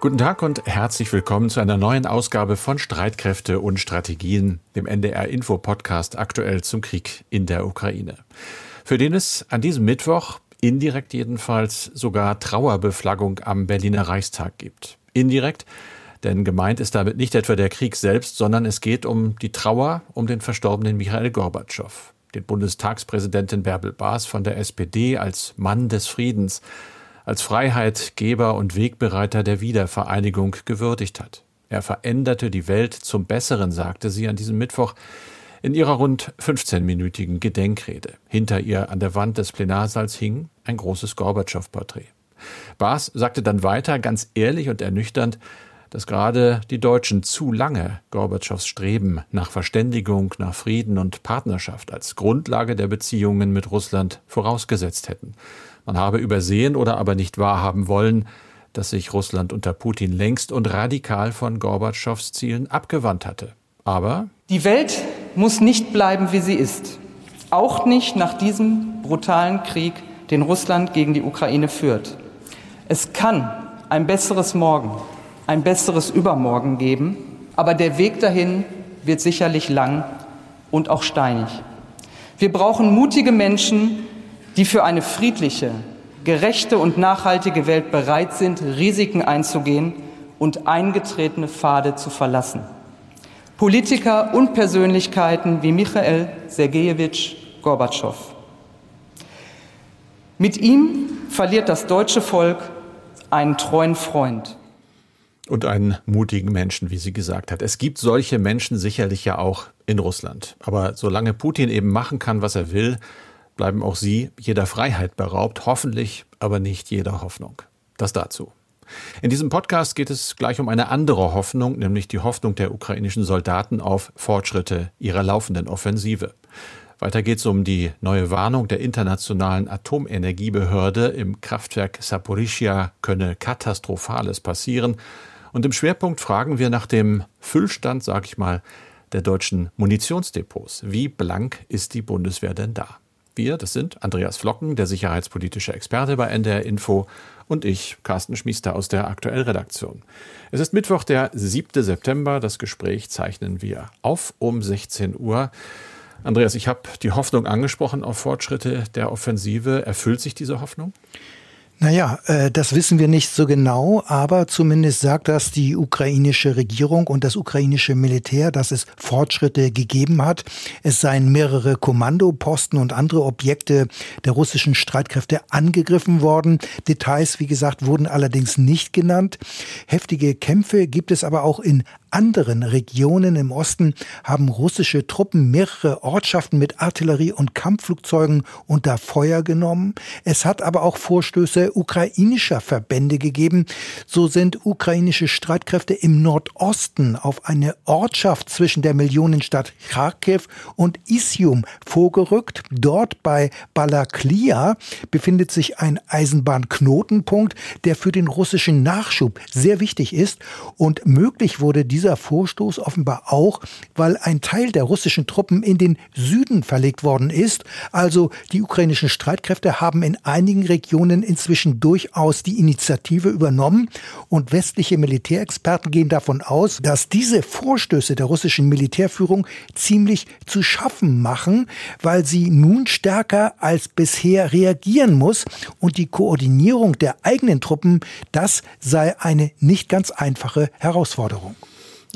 Guten Tag und herzlich willkommen zu einer neuen Ausgabe von Streitkräfte und Strategien, dem NDR Info Podcast aktuell zum Krieg in der Ukraine. Für den es an diesem Mittwoch indirekt jedenfalls sogar Trauerbeflaggung am Berliner Reichstag gibt. Indirekt, denn gemeint ist damit nicht etwa der Krieg selbst, sondern es geht um die Trauer um den verstorbenen Michael Gorbatschow, den Bundestagspräsidenten Bärbel Baas von der SPD als Mann des Friedens, als Freiheitgeber und Wegbereiter der Wiedervereinigung gewürdigt hat. Er veränderte die Welt zum Besseren, sagte sie an diesem Mittwoch in ihrer rund 15-minütigen Gedenkrede. Hinter ihr an der Wand des Plenarsaals hing ein großes Gorbatschow-Porträt. Baas sagte dann weiter, ganz ehrlich und ernüchternd, dass gerade die Deutschen zu lange Gorbatschows Streben nach Verständigung, nach Frieden und Partnerschaft als Grundlage der Beziehungen mit Russland vorausgesetzt hätten. Man habe übersehen oder aber nicht wahrhaben wollen, dass sich Russland unter Putin längst und radikal von Gorbatschows Zielen abgewandt hatte. Aber die Welt muss nicht bleiben, wie sie ist. Auch nicht nach diesem brutalen Krieg, den Russland gegen die Ukraine führt. Es kann ein besseres Morgen, ein besseres Übermorgen geben, aber der Weg dahin wird sicherlich lang und auch steinig. Wir brauchen mutige Menschen, die für eine friedliche, gerechte und nachhaltige Welt bereit sind, Risiken einzugehen und eingetretene Pfade zu verlassen. Politiker und Persönlichkeiten wie Michael Sergejewitsch Gorbatschow. Mit ihm verliert das deutsche Volk einen treuen Freund. Und einen mutigen Menschen, wie sie gesagt hat. Es gibt solche Menschen sicherlich ja auch in Russland. Aber solange Putin eben machen kann, was er will, bleiben auch sie jeder Freiheit beraubt, hoffentlich aber nicht jeder Hoffnung. Das dazu. In diesem Podcast geht es gleich um eine andere Hoffnung, nämlich die Hoffnung der ukrainischen Soldaten auf Fortschritte ihrer laufenden Offensive. Weiter geht es um die neue Warnung der Internationalen Atomenergiebehörde, im Kraftwerk Saporischia könne Katastrophales passieren. Und im Schwerpunkt fragen wir nach dem Füllstand, sag ich mal, der deutschen Munitionsdepots. Wie blank ist die Bundeswehr denn da? Wir, das sind Andreas Flocken, der sicherheitspolitische Experte bei NDR Info und ich, Carsten Schmiester aus der Aktuellredaktion. Es ist Mittwoch, der 7. September. Das Gespräch zeichnen wir auf um 16 Uhr. Andreas, ich habe die Hoffnung angesprochen auf Fortschritte der Offensive. Erfüllt sich diese Hoffnung? Naja, äh, das wissen wir nicht so genau, aber zumindest sagt das die ukrainische Regierung und das ukrainische Militär, dass es Fortschritte gegeben hat. Es seien mehrere Kommandoposten und andere Objekte der russischen Streitkräfte angegriffen worden. Details, wie gesagt, wurden allerdings nicht genannt. Heftige Kämpfe gibt es aber auch in anderen Regionen im Osten haben russische Truppen mehrere Ortschaften mit Artillerie und Kampfflugzeugen unter Feuer genommen. Es hat aber auch Vorstöße ukrainischer Verbände gegeben. So sind ukrainische Streitkräfte im Nordosten auf eine Ortschaft zwischen der Millionenstadt Kharkiv und Isium vorgerückt. Dort bei Balaklia befindet sich ein Eisenbahnknotenpunkt, der für den russischen Nachschub sehr wichtig ist und möglich wurde dieser dieser Vorstoß offenbar auch, weil ein Teil der russischen Truppen in den Süden verlegt worden ist. Also die ukrainischen Streitkräfte haben in einigen Regionen inzwischen durchaus die Initiative übernommen und westliche Militärexperten gehen davon aus, dass diese Vorstöße der russischen Militärführung ziemlich zu schaffen machen, weil sie nun stärker als bisher reagieren muss und die Koordinierung der eigenen Truppen, das sei eine nicht ganz einfache Herausforderung.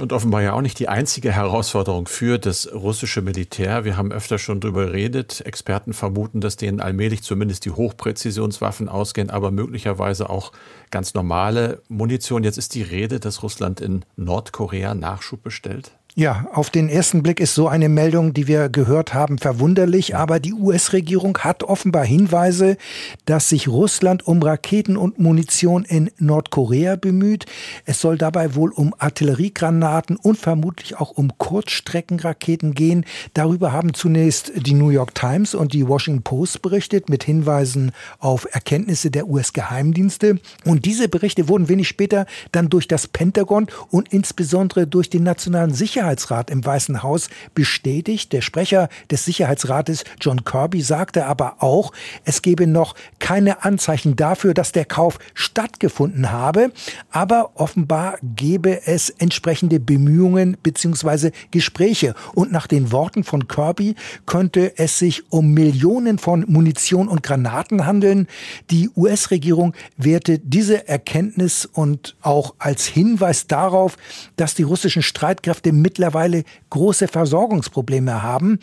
Und offenbar ja auch nicht die einzige Herausforderung für das russische Militär. Wir haben öfter schon darüber geredet. Experten vermuten, dass denen allmählich zumindest die Hochpräzisionswaffen ausgehen, aber möglicherweise auch ganz normale Munition. Jetzt ist die Rede, dass Russland in Nordkorea Nachschub bestellt. Ja, auf den ersten Blick ist so eine Meldung, die wir gehört haben, verwunderlich, aber die US-Regierung hat offenbar Hinweise, dass sich Russland um Raketen und Munition in Nordkorea bemüht. Es soll dabei wohl um Artilleriegranaten und vermutlich auch um Kurzstreckenraketen gehen. Darüber haben zunächst die New York Times und die Washington Post berichtet mit Hinweisen auf Erkenntnisse der US-Geheimdienste. Und diese Berichte wurden wenig später dann durch das Pentagon und insbesondere durch den Nationalen Sicherheitsdienst UN-Sicherheitsrat im Weißen Haus bestätigt. Der Sprecher des Sicherheitsrates John Kirby sagte aber auch, es gebe noch keine Anzeichen dafür, dass der Kauf stattgefunden habe, aber offenbar gebe es entsprechende Bemühungen bzw. Gespräche. Und nach den Worten von Kirby könnte es sich um Millionen von Munition und Granaten handeln. Die US-Regierung wertet diese Erkenntnis und auch als Hinweis darauf, dass die russischen Streitkräfte mittlerweile große Versorgungsprobleme haben.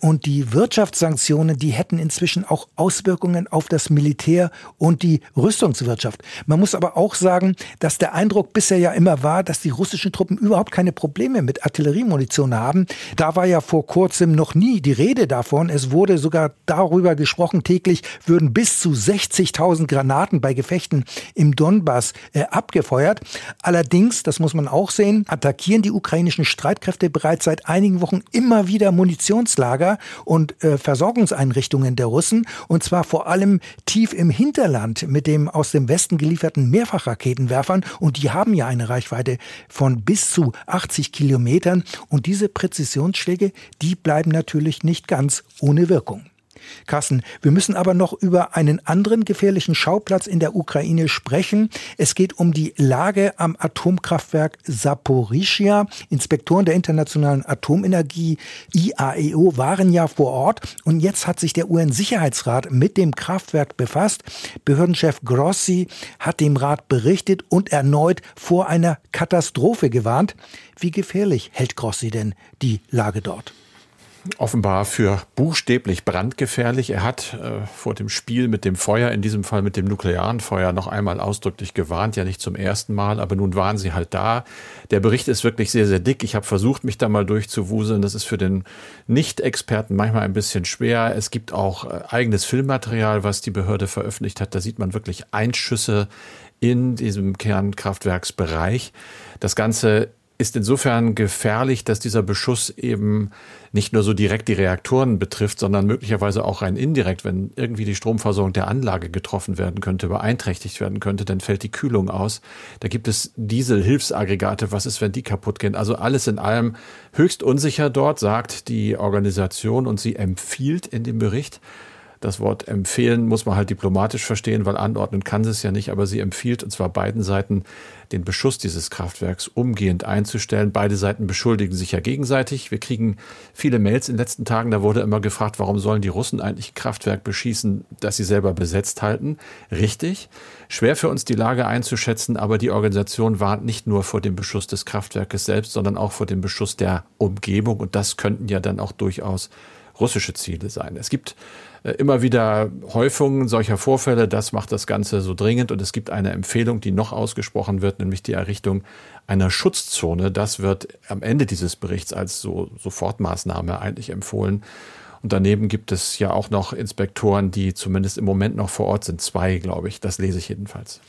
Und die Wirtschaftssanktionen, die hätten inzwischen auch Auswirkungen auf das Militär und die Rüstungswirtschaft. Man muss aber auch sagen, dass der Eindruck bisher ja immer war, dass die russischen Truppen überhaupt keine Probleme mit Artilleriemunition haben. Da war ja vor kurzem noch nie die Rede davon. Es wurde sogar darüber gesprochen, täglich würden bis zu 60.000 Granaten bei Gefechten im Donbass äh, abgefeuert. Allerdings, das muss man auch sehen, attackieren die ukrainischen Streitkräfte bereits seit einigen Wochen immer wieder Munitionslager Lager und äh, Versorgungseinrichtungen der Russen, und zwar vor allem tief im Hinterland mit dem aus dem Westen gelieferten Mehrfachraketenwerfern. Und die haben ja eine Reichweite von bis zu 80 Kilometern. Und diese Präzisionsschläge, die bleiben natürlich nicht ganz ohne Wirkung. Carsten, wir müssen aber noch über einen anderen gefährlichen Schauplatz in der Ukraine sprechen. Es geht um die Lage am Atomkraftwerk Saporischia. Inspektoren der Internationalen Atomenergie IAEO waren ja vor Ort und jetzt hat sich der UN-Sicherheitsrat mit dem Kraftwerk befasst. Behördenchef Grossi hat dem Rat berichtet und erneut vor einer Katastrophe gewarnt. Wie gefährlich hält Grossi denn die Lage dort? Offenbar für buchstäblich brandgefährlich. Er hat äh, vor dem Spiel mit dem Feuer, in diesem Fall mit dem nuklearen Feuer, noch einmal ausdrücklich gewarnt. Ja, nicht zum ersten Mal, aber nun waren sie halt da. Der Bericht ist wirklich sehr, sehr dick. Ich habe versucht, mich da mal durchzuwuseln. Das ist für den Nicht-Experten manchmal ein bisschen schwer. Es gibt auch äh, eigenes Filmmaterial, was die Behörde veröffentlicht hat. Da sieht man wirklich Einschüsse in diesem Kernkraftwerksbereich. Das Ganze ist insofern gefährlich, dass dieser Beschuss eben nicht nur so direkt die Reaktoren betrifft, sondern möglicherweise auch rein indirekt, wenn irgendwie die Stromversorgung der Anlage getroffen werden könnte, beeinträchtigt werden könnte, dann fällt die Kühlung aus. Da gibt es Dieselhilfsaggregate. Was ist, wenn die kaputt gehen? Also alles in allem höchst unsicher dort, sagt die Organisation und sie empfiehlt in dem Bericht, das Wort empfehlen muss man halt diplomatisch verstehen, weil anordnen kann sie es ja nicht, aber sie empfiehlt, und zwar beiden Seiten, den Beschuss dieses Kraftwerks umgehend einzustellen. Beide Seiten beschuldigen sich ja gegenseitig. Wir kriegen viele Mails in den letzten Tagen, da wurde immer gefragt, warum sollen die Russen eigentlich ein Kraftwerk beschießen, das sie selber besetzt halten. Richtig. Schwer für uns die Lage einzuschätzen, aber die Organisation warnt nicht nur vor dem Beschuss des Kraftwerkes selbst, sondern auch vor dem Beschuss der Umgebung. Und das könnten ja dann auch durchaus russische Ziele sein. Es gibt immer wieder Häufungen solcher Vorfälle. Das macht das Ganze so dringend. Und es gibt eine Empfehlung, die noch ausgesprochen wird, nämlich die Errichtung einer Schutzzone. Das wird am Ende dieses Berichts als so Sofortmaßnahme eigentlich empfohlen. Und daneben gibt es ja auch noch Inspektoren, die zumindest im Moment noch vor Ort sind. Zwei, glaube ich. Das lese ich jedenfalls.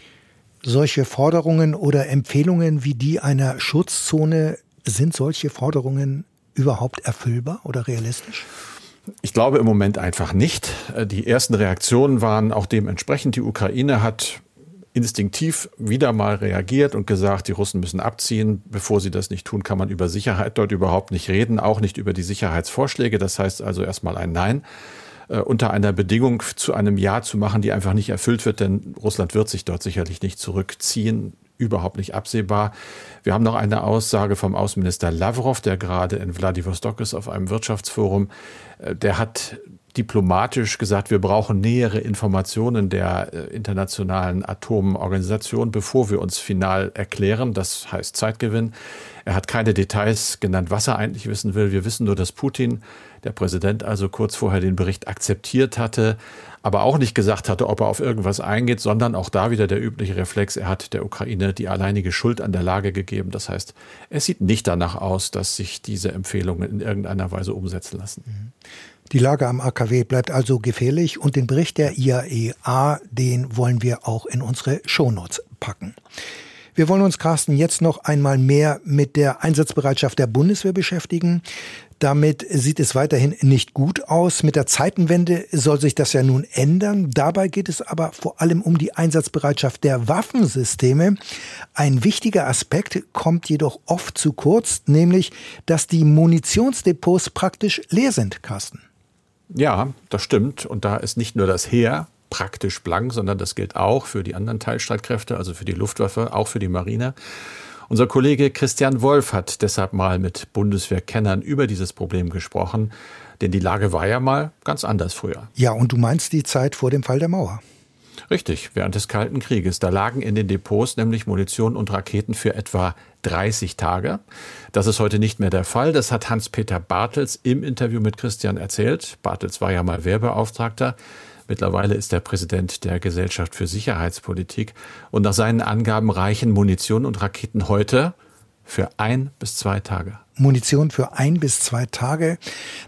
Solche Forderungen oder Empfehlungen wie die einer Schutzzone, sind solche Forderungen überhaupt erfüllbar oder realistisch? Ich glaube im Moment einfach nicht. Äh, die ersten Reaktionen waren auch dementsprechend. Die Ukraine hat instinktiv wieder mal reagiert und gesagt, die Russen müssen abziehen. Bevor sie das nicht tun, kann man über Sicherheit dort überhaupt nicht reden, auch nicht über die Sicherheitsvorschläge. Das heißt also erstmal ein Nein äh, unter einer Bedingung zu einem Ja zu machen, die einfach nicht erfüllt wird, denn Russland wird sich dort sicherlich nicht zurückziehen überhaupt nicht absehbar. Wir haben noch eine Aussage vom Außenminister Lavrov, der gerade in Vladivostok ist auf einem Wirtschaftsforum. Äh, der hat diplomatisch gesagt, wir brauchen nähere Informationen der äh, internationalen Atomorganisation, bevor wir uns final erklären. Das heißt Zeitgewinn. Er hat keine Details genannt, was er eigentlich wissen will. Wir wissen nur, dass Putin, der Präsident, also kurz vorher den Bericht akzeptiert hatte, aber auch nicht gesagt hatte, ob er auf irgendwas eingeht, sondern auch da wieder der übliche Reflex, er hat der Ukraine die alleinige Schuld an der Lage gegeben. Das heißt, es sieht nicht danach aus, dass sich diese Empfehlungen in irgendeiner Weise umsetzen lassen. Mhm. Die Lage am AKW bleibt also gefährlich und den Bericht der IAEA, e den wollen wir auch in unsere Shownotes packen. Wir wollen uns, Carsten, jetzt noch einmal mehr mit der Einsatzbereitschaft der Bundeswehr beschäftigen. Damit sieht es weiterhin nicht gut aus. Mit der Zeitenwende soll sich das ja nun ändern. Dabei geht es aber vor allem um die Einsatzbereitschaft der Waffensysteme. Ein wichtiger Aspekt kommt jedoch oft zu kurz, nämlich, dass die Munitionsdepots praktisch leer sind, Carsten. Ja, das stimmt. Und da ist nicht nur das Heer praktisch blank, sondern das gilt auch für die anderen Teilstreitkräfte, also für die Luftwaffe, auch für die Marine. Unser Kollege Christian Wolf hat deshalb mal mit Bundeswehrkennern über dieses Problem gesprochen, denn die Lage war ja mal ganz anders früher. Ja, und du meinst die Zeit vor dem Fall der Mauer. Richtig, während des Kalten Krieges. Da lagen in den Depots nämlich Munition und Raketen für etwa 30 Tage. Das ist heute nicht mehr der Fall. Das hat Hans-Peter Bartels im Interview mit Christian erzählt. Bartels war ja mal Wehrbeauftragter. Mittlerweile ist er Präsident der Gesellschaft für Sicherheitspolitik. Und nach seinen Angaben reichen Munition und Raketen heute für ein bis zwei Tage. Munition für ein bis zwei Tage.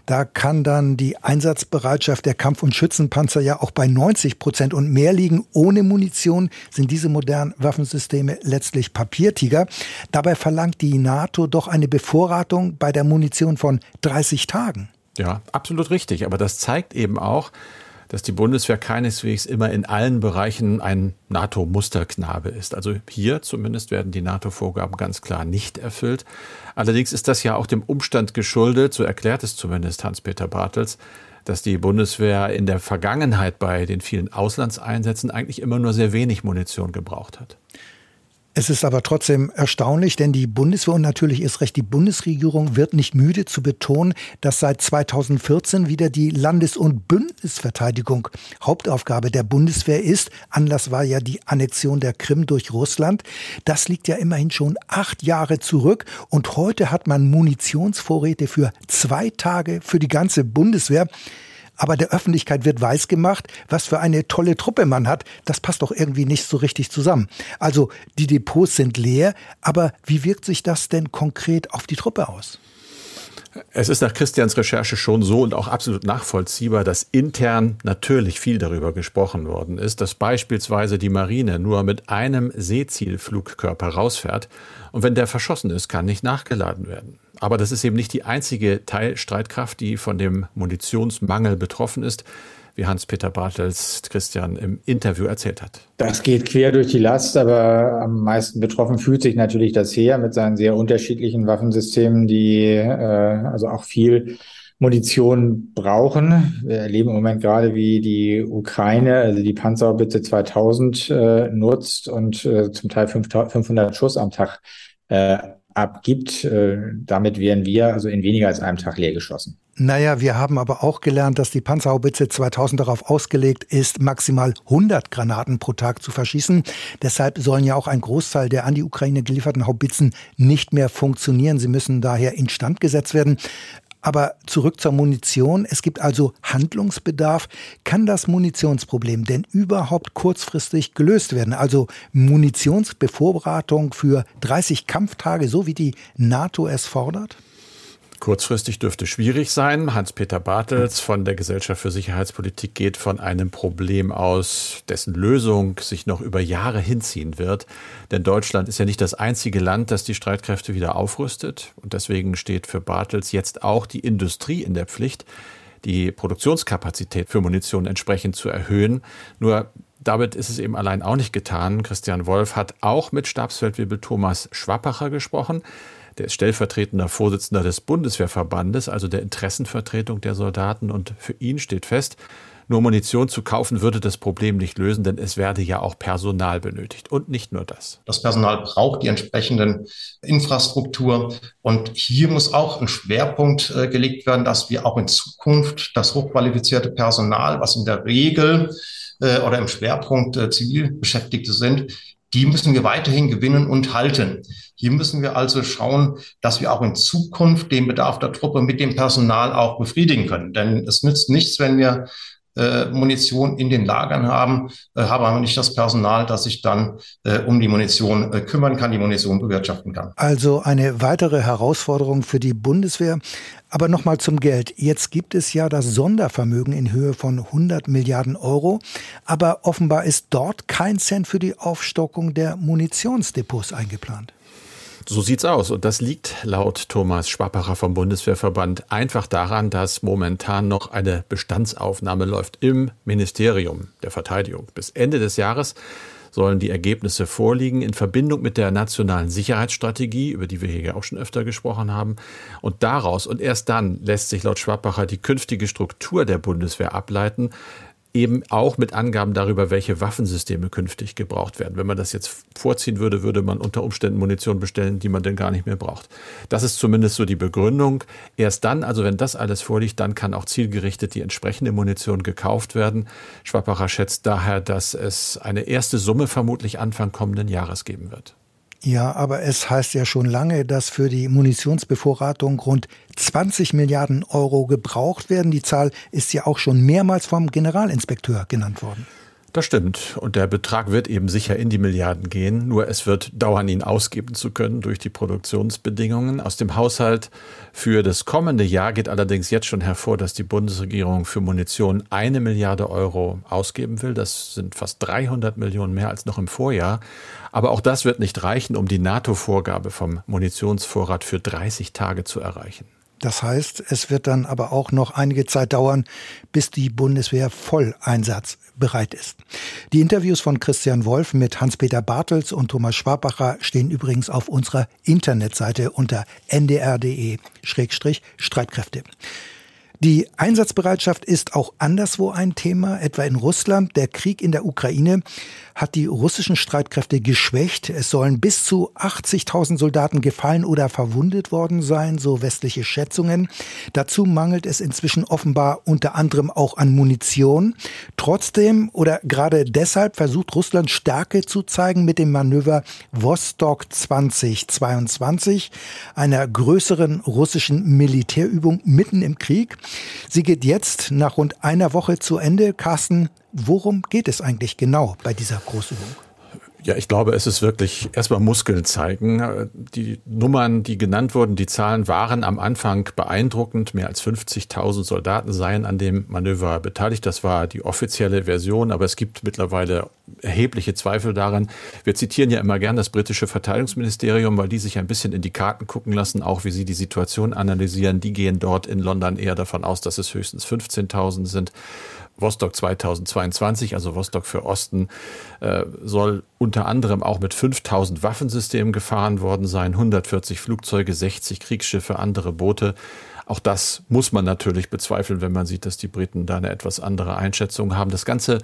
Da kann dann die Einsatzbereitschaft der Kampf- und Schützenpanzer ja auch bei 90 Prozent und mehr liegen. Ohne Munition sind diese modernen Waffensysteme letztlich Papiertiger. Dabei verlangt die NATO doch eine Bevorratung bei der Munition von 30 Tagen. Ja, absolut richtig. Aber das zeigt eben auch, dass die Bundeswehr keineswegs immer in allen Bereichen ein NATO-Musterknabe ist. Also hier zumindest werden die NATO-Vorgaben ganz klar nicht erfüllt. Allerdings ist das ja auch dem Umstand geschuldet, so erklärt es zumindest Hans-Peter Bartels, dass die Bundeswehr in der Vergangenheit bei den vielen Auslandseinsätzen eigentlich immer nur sehr wenig Munition gebraucht hat. Es ist aber trotzdem erstaunlich, denn die Bundeswehr und natürlich ist recht die Bundesregierung wird nicht müde zu betonen, dass seit 2014 wieder die Landes- und Bündnisverteidigung Hauptaufgabe der Bundeswehr ist. Anlass war ja die Annexion der Krim durch Russland. Das liegt ja immerhin schon acht Jahre zurück und heute hat man Munitionsvorräte für zwei Tage für die ganze Bundeswehr aber der Öffentlichkeit wird weisgemacht, was für eine tolle Truppe man hat. Das passt doch irgendwie nicht so richtig zusammen. Also die Depots sind leer, aber wie wirkt sich das denn konkret auf die Truppe aus? Es ist nach Christians Recherche schon so und auch absolut nachvollziehbar, dass intern natürlich viel darüber gesprochen worden ist, dass beispielsweise die Marine nur mit einem Seezielflugkörper rausfährt und wenn der verschossen ist, kann nicht nachgeladen werden. Aber das ist eben nicht die einzige Teilstreitkraft, die von dem Munitionsmangel betroffen ist wie Hans-Peter Bartels Christian im Interview erzählt hat. Das geht quer durch die Last, aber am meisten betroffen fühlt sich natürlich das Heer mit seinen sehr unterschiedlichen Waffensystemen, die äh, also auch viel Munition brauchen. Wir erleben im Moment gerade, wie die Ukraine, also die Panzerhaubitze 2000 äh, nutzt und äh, zum Teil 500 Schuss am Tag äh, abgibt. Äh, damit wären wir also in weniger als einem Tag leer geschossen. Naja, wir haben aber auch gelernt, dass die Panzerhaubitze 2000 darauf ausgelegt ist, maximal 100 Granaten pro Tag zu verschießen. Deshalb sollen ja auch ein Großteil der an die Ukraine gelieferten Haubitzen nicht mehr funktionieren. Sie müssen daher instand gesetzt werden. Aber zurück zur Munition. Es gibt also Handlungsbedarf. Kann das Munitionsproblem denn überhaupt kurzfristig gelöst werden? Also Munitionsbevorratung für 30 Kampftage, so wie die NATO es fordert? Kurzfristig dürfte schwierig sein. Hans-Peter Bartels von der Gesellschaft für Sicherheitspolitik geht von einem Problem aus, dessen Lösung sich noch über Jahre hinziehen wird. Denn Deutschland ist ja nicht das einzige Land, das die Streitkräfte wieder aufrüstet. Und deswegen steht für Bartels jetzt auch die Industrie in der Pflicht, die Produktionskapazität für Munition entsprechend zu erhöhen. Nur damit ist es eben allein auch nicht getan. Christian Wolf hat auch mit Stabsfeldwebel Thomas Schwappacher gesprochen. Der ist stellvertretender Vorsitzender des Bundeswehrverbandes, also der Interessenvertretung der Soldaten. Und für ihn steht fest, nur Munition zu kaufen würde das Problem nicht lösen, denn es werde ja auch Personal benötigt. Und nicht nur das. Das Personal braucht die entsprechenden Infrastruktur. Und hier muss auch ein Schwerpunkt äh, gelegt werden, dass wir auch in Zukunft das hochqualifizierte Personal, was in der Regel äh, oder im Schwerpunkt äh, Zivilbeschäftigte sind, die müssen wir weiterhin gewinnen und halten. Hier müssen wir also schauen, dass wir auch in Zukunft den Bedarf der Truppe mit dem Personal auch befriedigen können. Denn es nützt nichts, wenn wir äh, Munition in den Lagern haben, äh, habe aber nicht das Personal, das sich dann äh, um die Munition äh, kümmern kann, die Munition bewirtschaften kann. Also eine weitere Herausforderung für die Bundeswehr. Aber nochmal zum Geld. Jetzt gibt es ja das Sondervermögen in Höhe von 100 Milliarden Euro. Aber offenbar ist dort kein Cent für die Aufstockung der Munitionsdepots eingeplant. So sieht's aus. Und das liegt laut Thomas Schwappacher vom Bundeswehrverband einfach daran, dass momentan noch eine Bestandsaufnahme läuft im Ministerium der Verteidigung. Bis Ende des Jahres sollen die Ergebnisse vorliegen in Verbindung mit der nationalen Sicherheitsstrategie, über die wir hier auch schon öfter gesprochen haben. Und daraus und erst dann lässt sich laut Schwappacher die künftige Struktur der Bundeswehr ableiten eben auch mit Angaben darüber, welche Waffensysteme künftig gebraucht werden. Wenn man das jetzt vorziehen würde, würde man unter Umständen Munition bestellen, die man denn gar nicht mehr braucht. Das ist zumindest so die Begründung. Erst dann, also wenn das alles vorliegt, dann kann auch zielgerichtet die entsprechende Munition gekauft werden. Schwappacher schätzt daher, dass es eine erste Summe vermutlich Anfang kommenden Jahres geben wird. Ja, aber es heißt ja schon lange, dass für die Munitionsbevorratung rund 20 Milliarden Euro gebraucht werden. Die Zahl ist ja auch schon mehrmals vom Generalinspekteur genannt worden. Das stimmt. Und der Betrag wird eben sicher in die Milliarden gehen. Nur es wird dauern, ihn ausgeben zu können durch die Produktionsbedingungen. Aus dem Haushalt für das kommende Jahr geht allerdings jetzt schon hervor, dass die Bundesregierung für Munition eine Milliarde Euro ausgeben will. Das sind fast 300 Millionen mehr als noch im Vorjahr. Aber auch das wird nicht reichen, um die NATO-Vorgabe vom Munitionsvorrat für 30 Tage zu erreichen. Das heißt, es wird dann aber auch noch einige Zeit dauern, bis die Bundeswehr voll einsatzbereit ist. Die Interviews von Christian Wolf mit Hans-Peter Bartels und Thomas Schwabacher stehen übrigens auf unserer Internetseite unter ndr.de-streitkräfte. Die Einsatzbereitschaft ist auch anderswo ein Thema, etwa in Russland. Der Krieg in der Ukraine hat die russischen Streitkräfte geschwächt. Es sollen bis zu 80.000 Soldaten gefallen oder verwundet worden sein, so westliche Schätzungen. Dazu mangelt es inzwischen offenbar unter anderem auch an Munition. Trotzdem oder gerade deshalb versucht Russland Stärke zu zeigen mit dem Manöver Vostok 2022, einer größeren russischen Militärübung mitten im Krieg. Sie geht jetzt nach rund einer Woche zu Ende. Carsten, Worum geht es eigentlich genau bei dieser Großübung? Ja, ich glaube, es ist wirklich erstmal Muskeln zeigen. Die Nummern, die genannt wurden, die Zahlen waren am Anfang beeindruckend. Mehr als 50.000 Soldaten seien an dem Manöver beteiligt. Das war die offizielle Version, aber es gibt mittlerweile erhebliche Zweifel daran. Wir zitieren ja immer gern das britische Verteidigungsministerium, weil die sich ein bisschen in die Karten gucken lassen, auch wie sie die Situation analysieren. Die gehen dort in London eher davon aus, dass es höchstens 15.000 sind. Vostok 2022, also Vostok für Osten, äh, soll unter anderem auch mit 5000 Waffensystemen gefahren worden sein, 140 Flugzeuge, 60 Kriegsschiffe, andere Boote. Auch das muss man natürlich bezweifeln, wenn man sieht, dass die Briten da eine etwas andere Einschätzung haben. Das Ganze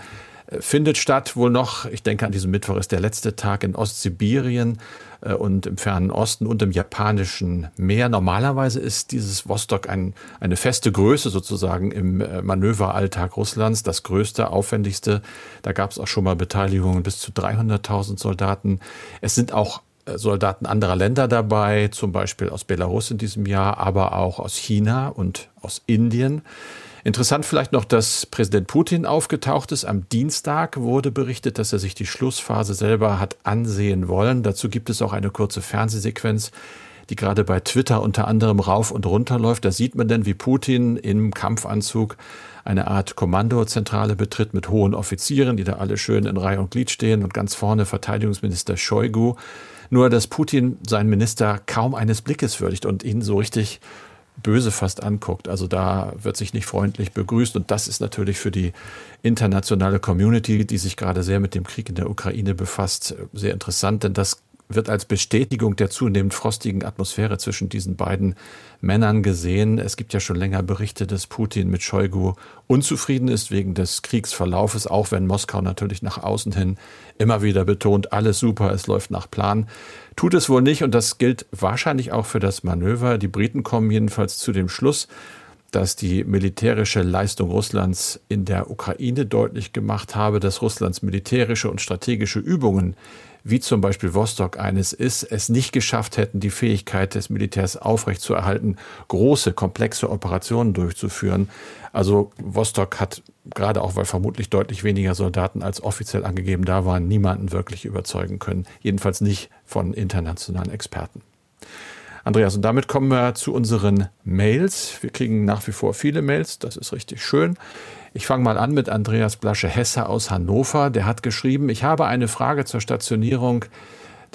äh, findet statt wohl noch, ich denke an diesem Mittwoch ist der letzte Tag in Ostsibirien äh, und im fernen Osten und im japanischen Meer. Normalerweise ist dieses Vostok ein, eine feste Größe sozusagen im äh, Manöveralltag Russlands, das größte, aufwendigste. Da gab es auch schon mal Beteiligungen bis zu 300.000 Soldaten. Es sind auch Soldaten anderer Länder dabei, zum Beispiel aus Belarus in diesem Jahr, aber auch aus China und aus Indien. Interessant vielleicht noch, dass Präsident Putin aufgetaucht ist. Am Dienstag wurde berichtet, dass er sich die Schlussphase selber hat ansehen wollen. Dazu gibt es auch eine kurze Fernsehsequenz, die gerade bei Twitter unter anderem rauf und runter läuft. Da sieht man denn, wie Putin im Kampfanzug eine Art Kommandozentrale betritt mit hohen Offizieren, die da alle schön in Reihe und Glied stehen und ganz vorne Verteidigungsminister Shoigu. Nur, dass Putin seinen Minister kaum eines Blickes würdigt und ihn so richtig böse fast anguckt. Also da wird sich nicht freundlich begrüßt und das ist natürlich für die internationale Community, die sich gerade sehr mit dem Krieg in der Ukraine befasst, sehr interessant, denn das wird als Bestätigung der zunehmend frostigen Atmosphäre zwischen diesen beiden Männern gesehen. Es gibt ja schon länger Berichte, dass Putin mit Shoigu unzufrieden ist wegen des Kriegsverlaufes, auch wenn Moskau natürlich nach außen hin immer wieder betont, alles super, es läuft nach Plan. Tut es wohl nicht und das gilt wahrscheinlich auch für das Manöver. Die Briten kommen jedenfalls zu dem Schluss, dass die militärische Leistung Russlands in der Ukraine deutlich gemacht habe, dass Russlands militärische und strategische Übungen wie zum Beispiel Vostok eines ist, es nicht geschafft hätten, die Fähigkeit des Militärs aufrechtzuerhalten, große, komplexe Operationen durchzuführen. Also Vostok hat, gerade auch weil vermutlich deutlich weniger Soldaten als offiziell angegeben da waren, niemanden wirklich überzeugen können. Jedenfalls nicht von internationalen Experten. Andreas, und damit kommen wir zu unseren Mails. Wir kriegen nach wie vor viele Mails, das ist richtig schön. Ich fange mal an mit Andreas Blasche-Hesse aus Hannover. Der hat geschrieben, ich habe eine Frage zur Stationierung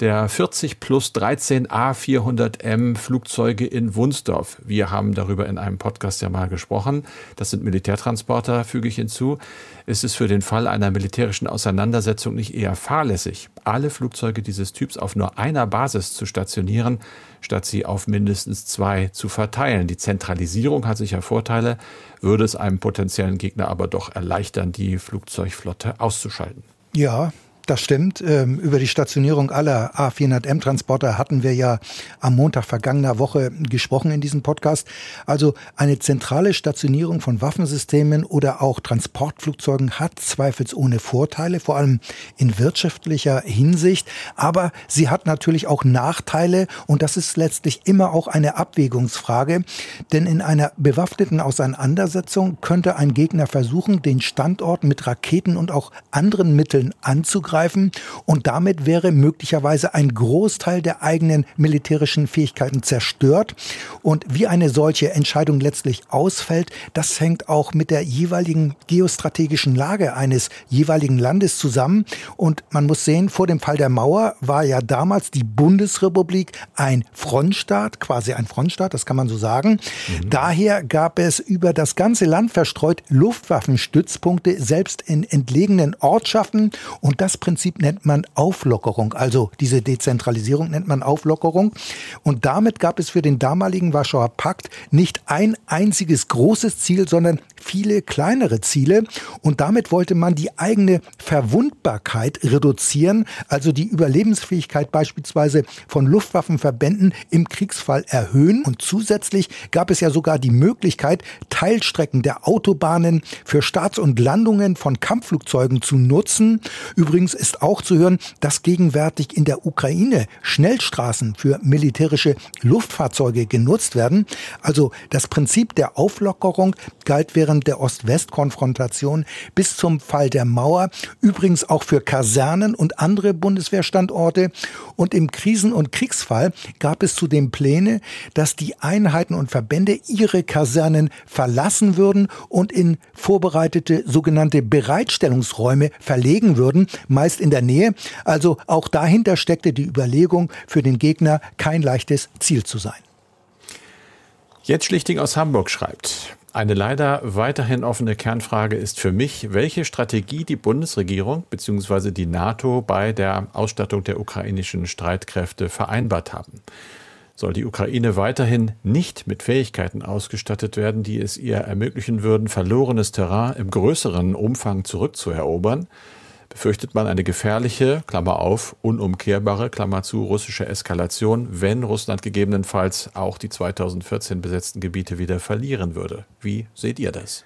der 40 plus 13 A400M Flugzeuge in Wunsdorf. Wir haben darüber in einem Podcast ja mal gesprochen. Das sind Militärtransporter, füge ich hinzu. Ist es für den Fall einer militärischen Auseinandersetzung nicht eher fahrlässig, alle Flugzeuge dieses Typs auf nur einer Basis zu stationieren, statt sie auf mindestens zwei zu verteilen? Die Zentralisierung hat sicher Vorteile, würde es einem potenziellen Gegner aber doch erleichtern, die Flugzeugflotte auszuschalten. Ja, das stimmt. Ähm, über die Stationierung aller A400M-Transporter hatten wir ja am Montag vergangener Woche gesprochen in diesem Podcast. Also eine zentrale Stationierung von Waffensystemen oder auch Transportflugzeugen hat zweifelsohne Vorteile, vor allem in wirtschaftlicher Hinsicht. Aber sie hat natürlich auch Nachteile und das ist letztlich immer auch eine Abwägungsfrage. Denn in einer bewaffneten Auseinandersetzung könnte ein Gegner versuchen, den Standort mit Raketen und auch anderen Mitteln anzugreifen zugreifen und damit wäre möglicherweise ein Großteil der eigenen militärischen Fähigkeiten zerstört. Und wie eine solche Entscheidung letztlich ausfällt, das hängt auch mit der jeweiligen geostrategischen Lage eines jeweiligen Landes zusammen. Und man muss sehen, vor dem Fall der Mauer war ja damals die Bundesrepublik ein Frontstaat, quasi ein Frontstaat, das kann man so sagen. Mhm. Daher gab es über das ganze Land verstreut Luftwaffenstützpunkte, selbst in entlegenen Ortschaften. Und das Prinzip nennt man Auflockerung. Also diese Dezentralisierung nennt man Auflockerung. Und damit gab es für den damaligen Warschauer Pakt nicht ein einziges großes Ziel, sondern viele kleinere Ziele und damit wollte man die eigene Verwundbarkeit reduzieren, also die Überlebensfähigkeit beispielsweise von Luftwaffenverbänden im Kriegsfall erhöhen und zusätzlich gab es ja sogar die Möglichkeit, Teilstrecken der Autobahnen für Starts und Landungen von Kampfflugzeugen zu nutzen. Übrigens ist auch zu hören, dass gegenwärtig in der Ukraine Schnellstraßen für militärische Luftfahrzeuge genutzt werden. Also das Prinzip der Auflockerung galt während der Ost-West-Konfrontation bis zum Fall der Mauer, übrigens auch für Kasernen und andere Bundeswehrstandorte. Und im Krisen- und Kriegsfall gab es zudem Pläne, dass die Einheiten und Verbände ihre Kasernen verlassen würden und in vorbereitete sogenannte Bereitstellungsräume verlegen würden, meist in der Nähe. Also auch dahinter steckte die Überlegung, für den Gegner kein leichtes Ziel zu sein. Jetzt Schlichting aus Hamburg schreibt. Eine leider weiterhin offene Kernfrage ist für mich, welche Strategie die Bundesregierung bzw. die NATO bei der Ausstattung der ukrainischen Streitkräfte vereinbart haben. Soll die Ukraine weiterhin nicht mit Fähigkeiten ausgestattet werden, die es ihr ermöglichen würden, verlorenes Terrain im größeren Umfang zurückzuerobern? Befürchtet man eine gefährliche, Klammer auf, unumkehrbare, Klammer zu, russische Eskalation, wenn Russland gegebenenfalls auch die 2014 besetzten Gebiete wieder verlieren würde. Wie seht ihr das?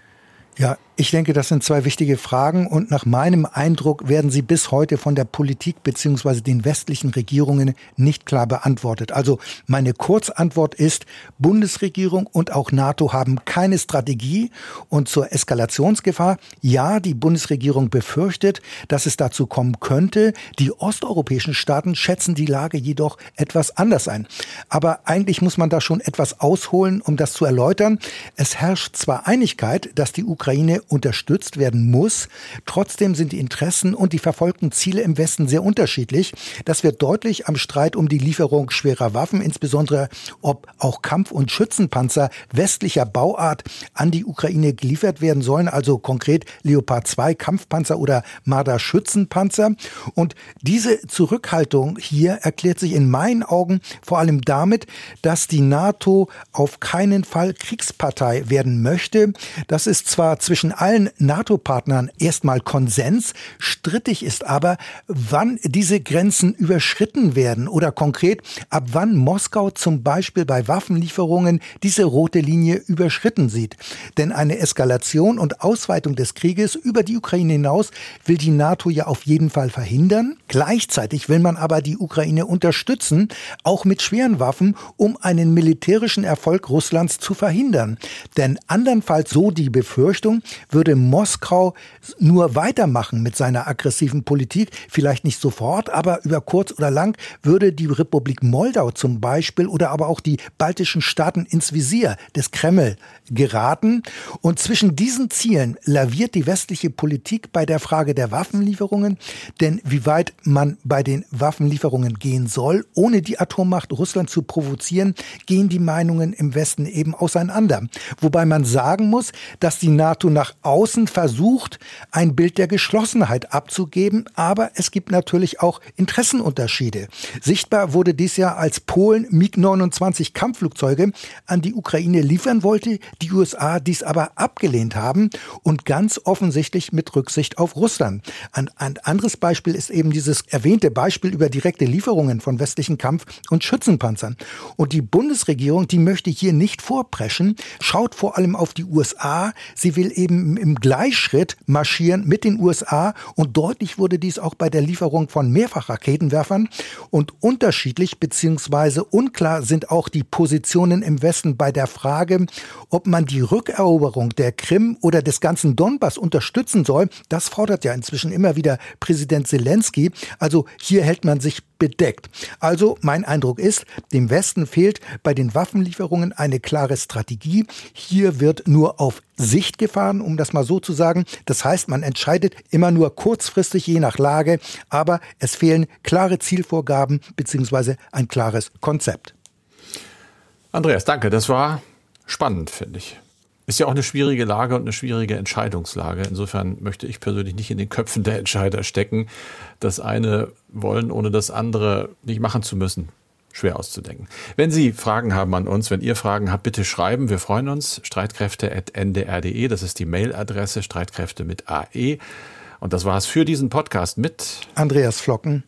Ja, ich denke, das sind zwei wichtige Fragen und nach meinem Eindruck werden sie bis heute von der Politik beziehungsweise den westlichen Regierungen nicht klar beantwortet. Also meine Kurzantwort ist, Bundesregierung und auch NATO haben keine Strategie und zur Eskalationsgefahr, ja, die Bundesregierung befürchtet, dass es dazu kommen könnte. Die osteuropäischen Staaten schätzen die Lage jedoch etwas anders ein. Aber eigentlich muss man da schon etwas ausholen, um das zu erläutern. Es herrscht zwar Einigkeit, dass die Ukraine unterstützt werden muss. Trotzdem sind die Interessen und die verfolgten Ziele im Westen sehr unterschiedlich. Das wird deutlich am Streit um die Lieferung schwerer Waffen, insbesondere ob auch Kampf- und Schützenpanzer westlicher Bauart an die Ukraine geliefert werden sollen, also konkret Leopard 2 Kampfpanzer oder Marder Schützenpanzer. Und diese Zurückhaltung hier erklärt sich in meinen Augen vor allem damit, dass die NATO auf keinen Fall Kriegspartei werden möchte. Das ist zwar zwischen allen NATO-Partnern erstmal Konsens. Strittig ist aber, wann diese Grenzen überschritten werden oder konkret, ab wann Moskau zum Beispiel bei Waffenlieferungen diese rote Linie überschritten sieht. Denn eine Eskalation und Ausweitung des Krieges über die Ukraine hinaus will die NATO ja auf jeden Fall verhindern. Gleichzeitig will man aber die Ukraine unterstützen, auch mit schweren Waffen, um einen militärischen Erfolg Russlands zu verhindern. Denn andernfalls, so die Befürchtung, würde Moskau nur weitermachen mit seiner aggressiven Politik, vielleicht nicht sofort, aber über kurz oder lang würde die Republik Moldau zum Beispiel oder aber auch die baltischen Staaten ins Visier des Kreml geraten. Und zwischen diesen Zielen laviert die westliche Politik bei der Frage der Waffenlieferungen. Denn wie weit man bei den Waffenlieferungen gehen soll, ohne die Atommacht Russland zu provozieren, gehen die Meinungen im Westen eben auseinander. Wobei man sagen muss, dass die NATO nach außen versucht, ein Bild der Geschlossenheit abzugeben. Aber es gibt natürlich auch Interessenunterschiede. Sichtbar wurde dies ja, als Polen MiG-29 Kampfflugzeuge an die Ukraine liefern wollte, die USA dies aber abgelehnt haben und ganz offensichtlich mit Rücksicht auf Russland. Ein, ein anderes Beispiel ist eben dieses erwähnte Beispiel über direkte Lieferungen von westlichen Kampf- und Schützenpanzern. Und die Bundesregierung, die möchte hier nicht vorpreschen, schaut vor allem auf die USA. Sie will eben im Gleichschritt marschieren mit den USA und deutlich wurde dies auch bei der Lieferung von Mehrfachraketenwerfern und unterschiedlich bzw. unklar sind auch die Positionen im Westen bei der Frage, ob man die Rückeroberung der Krim oder des ganzen Donbass unterstützen soll. Das fordert ja inzwischen immer wieder Präsident Zelensky. Also hier hält man sich bedeckt. Also mein Eindruck ist, dem Westen fehlt bei den Waffenlieferungen eine klare Strategie. Hier wird nur auf Sicht gefahren, um das mal so zu sagen. Das heißt, man entscheidet immer nur kurzfristig je nach Lage, aber es fehlen klare Zielvorgaben bzw. ein klares Konzept. Andreas, danke. Das war spannend, finde ich. Ist ja auch eine schwierige Lage und eine schwierige Entscheidungslage. Insofern möchte ich persönlich nicht in den Köpfen der Entscheider stecken. Das eine wollen, ohne das andere nicht machen zu müssen. Schwer auszudenken. Wenn Sie Fragen haben an uns, wenn ihr Fragen habt, bitte schreiben. Wir freuen uns. Streitkräfte.ndr.de, das ist die Mailadresse, Streitkräfte mit AE. Und das war's für diesen Podcast mit Andreas Flocken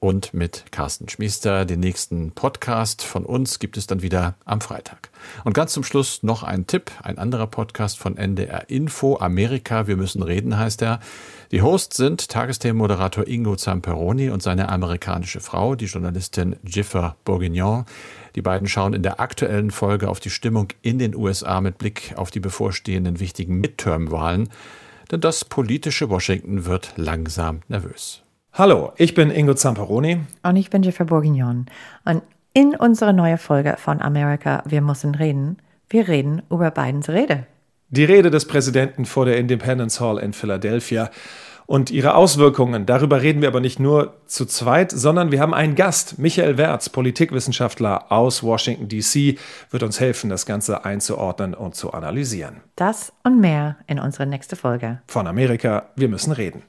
und mit Carsten Schmiester. Den nächsten Podcast von uns gibt es dann wieder am Freitag. Und ganz zum Schluss noch ein Tipp, ein anderer Podcast von NDR Info, Amerika, wir müssen reden heißt er. Die Hosts sind Tagesthemenmoderator Ingo Zamperoni und seine amerikanische Frau, die Journalistin Jiffer Bourguignon. Die beiden schauen in der aktuellen Folge auf die Stimmung in den USA mit Blick auf die bevorstehenden wichtigen Midterm-Wahlen. Denn das politische Washington wird langsam nervös. Hallo, ich bin Ingo Zamperoni. Und ich bin Jeffer Bourguignon. Und in unserer neuen Folge von Amerika, wir müssen reden, wir reden über Bidens Rede. Die Rede des Präsidenten vor der Independence Hall in Philadelphia und ihre Auswirkungen. Darüber reden wir aber nicht nur zu zweit, sondern wir haben einen Gast. Michael Wertz, Politikwissenschaftler aus Washington, D.C., wird uns helfen, das Ganze einzuordnen und zu analysieren. Das und mehr in unserer nächsten Folge. Von Amerika, wir müssen reden.